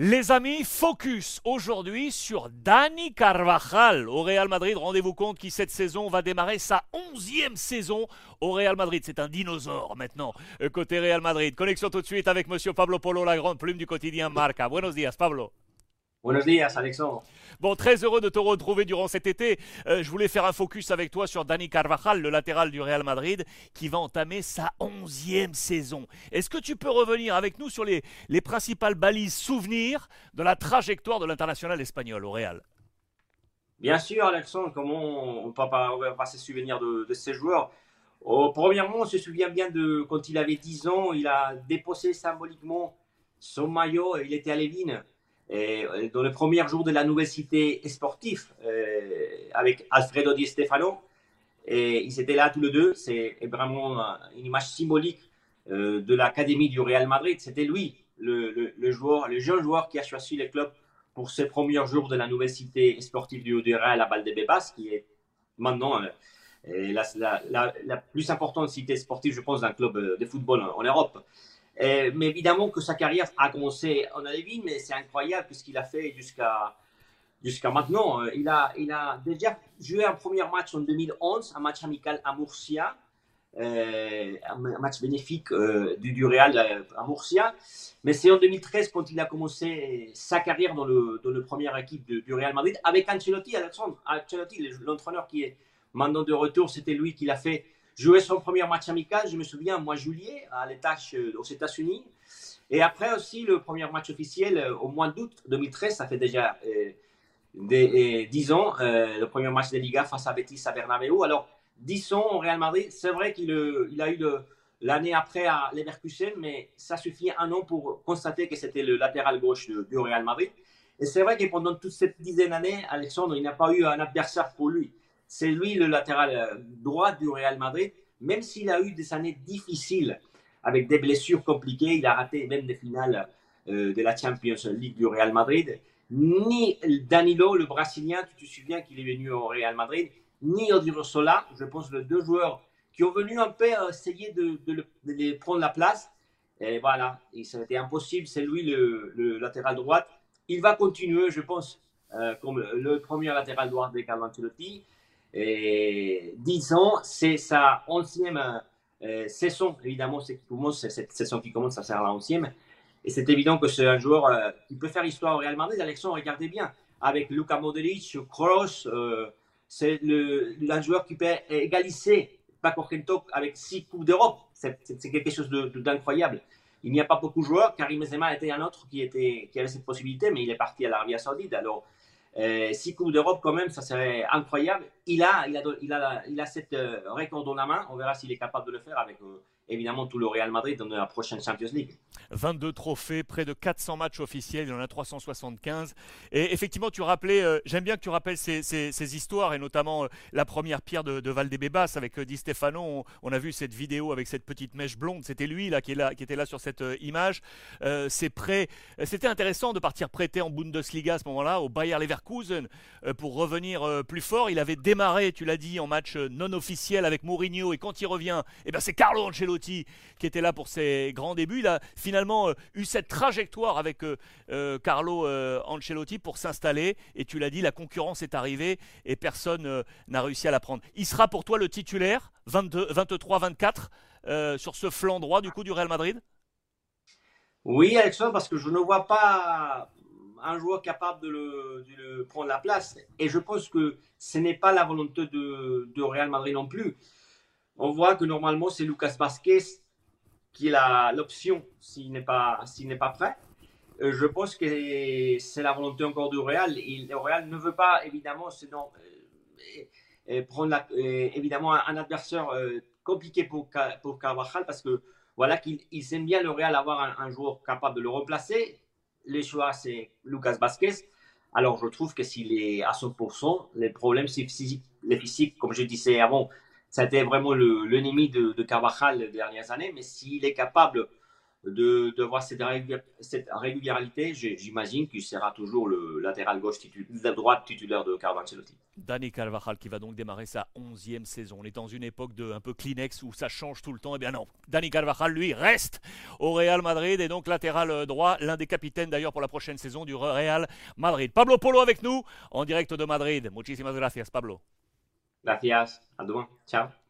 Les amis, focus aujourd'hui sur Dani Carvajal au Real Madrid. Rendez-vous compte qu'il cette saison va démarrer sa onzième saison au Real Madrid. C'est un dinosaure maintenant euh, côté Real Madrid. Connexion tout de suite avec Monsieur Pablo Polo, la grande plume du quotidien Marca. Buenos días, Pablo. Buenos días, Alexandre. Bon, très heureux de te retrouver durant cet été. Euh, je voulais faire un focus avec toi sur Dani Carvajal, le latéral du Real Madrid, qui va entamer sa onzième saison. Est-ce que tu peux revenir avec nous sur les, les principales balises souvenirs de la trajectoire de l'international espagnol au Real? Bien sûr, Alexandre, comment on ne peut pas, se souvenir de, de ces joueurs? Oh, Premièrement, on se souvient bien de quand il avait 10 ans, il a déposé symboliquement son maillot et il était à Lévin. Euh, dans le premier jour de la nouvelle cité sportive euh, avec Alfredo Di Stefano. Ils étaient là tous les deux. C'est vraiment une image symbolique euh, de l'académie du Real Madrid. C'était lui, le, joueur, le jeune joueur qui a choisi le club pour ses premiers jours de la nouvelle cité sportive du, Real à Valdebebas, qui est maintenant la, plus importante cité sportive, je pense, d'un club de football en Europe. Euh, mais évidemment que sa carrière a commencé en Alevin, mais c'est incroyable ce qu'il a fait jusqu'à jusqu'à maintenant. Euh, il a, il a déjà joué un premier match en 2011, un match amical à Murcia, euh, un match bénéfique du, du, Real à Murcia. Mais c'est en 2013 quand il a commencé sa carrière dans le, dans le première équipe du Real Madrid avec Ancelotti, Alexandre. Ancelotti, l'entraîneur qui est maintenant de retour, c'était lui qui l'a fait jouer son premier match amical, je me souviens, mois juillet, à l'étage euh, aux États-Unis. Et après aussi, le premier match officiel euh, au mois d'août 2013, ça fait déjà euh, des, 10 ans, le premier match de Liga face à Betis à Bernabeu. Alors, 10 ans au Real Madrid, c'est vrai qu'il il a eu l'année après à Leverkusen, mais ça suffit un an pour constater que c'était le latéral gauche du Real Madrid. Et c'est vrai que pendant toute cette dizaine d'années, Alexandre, il n'a pas eu un adversaire pour lui c'est lui le latéral euh, droit du Real Madrid. Même s'il a eu des années difficiles avec des blessures compliquées, il a raté même des finales euh, de la Champions League du Real Madrid. Ni Danilo, le Brésilien, tu te souviens qu'il est venu au Real Madrid, ni Odiro-Sola, je pense les deux joueurs qui ont venu un peu essayer de, de, prendre la place. Et voilà, ça a été impossible. C'est lui le, latéral droit. Il va continuer, je pense, euh, comme le premier latéral droit de Carlo. Et 10 ans, c'est sa onzième euh, saison. Évidemment, c'est cette saison qui commence, ça sert à la onzième. Et c'est évident que c'est un joueur euh, qui peut faire histoire au Real Madrid. Alexandre, regardez bien, avec Luka Modric, Kroos, euh, c'est un joueur qui peut égaliser Paco Gento avec six coupes d'Europe. C'est quelque chose d'incroyable. Il n'y a pas beaucoup de joueurs. Karim Benzema était un autre qui, était, qui avait cette possibilité, mais il est parti à l'Arabie Saoudite. Alors, euh, six Coupes d'Europe, quand même, ça serait incroyable. Il a, il a, il a, il a cette euh, record dans la main. On verra s'il est capable de le faire avec euh, évidemment tout le Real Madrid dans la prochaine Champions League. 22 trophées, près de 400 matchs officiels, il en a 375. Et effectivement, tu rappelais, euh, j'aime bien que tu rappelles ces, ces, histoires, et notamment euh, la première pierre de, de Valdebebas avec euh, Di Stefano. On, a vu cette vidéo avec cette petite mèche blonde, c'était lui là qui, était là sur cette image. c'est. C'était intéressant de partir prêter en Bundesliga à ce moment-là, au Bayer Leverkusen, pour revenir plus fort. Il avait démarré, tu l'as dit, en match non officiel avec Mourinho, et quand il revient, eh ben, c'est Carlo Ancelotti qui était là pour ses grands débuts. Il a finalement euh, eu cette trajectoire avec euh, euh, Carlo Ancelotti pour s'installer. Et tu l'as dit, la concurrence est arrivée et personne n'a réussi à la prendre. Il sera pour toi le titulaire 23-24 sur ce flanc droit du coup du Real Madrid? Oui, Alexandre, parce que je ne vois pas un joueur capable de, le, prendre la place. Et je pense que ce n'est pas la volonté de, de Real Madrid non plus on voit que normalement, c'est Lucas Vasquez qui est l'option s'il n'est pas, s'il n'est pas prêt. Euh, je pense que c'est la volonté encore du Real. Et le Real ne veut pas, évidemment, euh, euh, prendre évidemment un, adversaire compliqué pour, pour Carvajal parce que voilà qu'il aime bien le Real avoir un, joueur capable de le remplacer. Les choix, c'est Lucas Vasquez. Alors, je trouve que s'il est à 100%, les problèmes, physiques, comme je disais avant, ça a été vraiment l'ennemi de, de, Carvajal les dernières années. Mais s'il est capable de, voir cette, régularité, j'imagine qu'il sera toujours le latéral gauche titulaire, droite titulaire de Carlo Ancelotti. Dani Carvajal qui va donc démarrer sa onzième saison. On est dans une époque de un peu Kleenex où ça change tout le temps. Eh bien non, Dani Carvajal lui reste au Real Madrid et donc latéral droit, l'un des capitaines d'ailleurs pour la prochaine saison du Real Madrid. Pablo Polo avec nous en direct de Madrid. Muchísimas gracias Pablo. Gracias, à demain. Ciao.